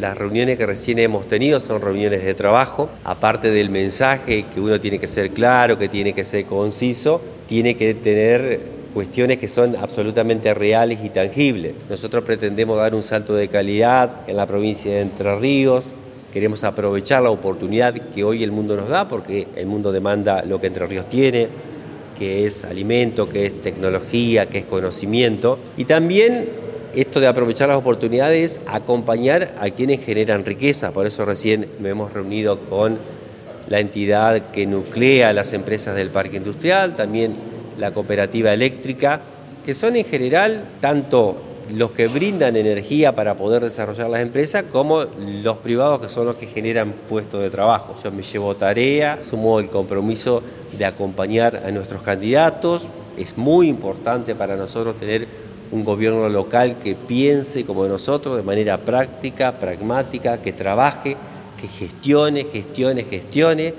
las reuniones que recién hemos tenido son reuniones de trabajo, aparte del mensaje que uno tiene que ser claro, que tiene que ser conciso, tiene que tener cuestiones que son absolutamente reales y tangibles. Nosotros pretendemos dar un salto de calidad en la provincia de Entre Ríos, queremos aprovechar la oportunidad que hoy el mundo nos da, porque el mundo demanda lo que Entre Ríos tiene, que es alimento, que es tecnología, que es conocimiento, y también esto de aprovechar las oportunidades, acompañar a quienes generan riqueza. Por eso recién me hemos reunido con la entidad que nuclea las empresas del parque industrial, también la cooperativa eléctrica, que son en general tanto los que brindan energía para poder desarrollar las empresas como los privados que son los que generan puestos de trabajo. Yo me llevo tarea, sumo el compromiso de acompañar a nuestros candidatos. Es muy importante para nosotros tener un gobierno local que piense como nosotros de manera práctica, pragmática, que trabaje, que gestione, gestione, gestione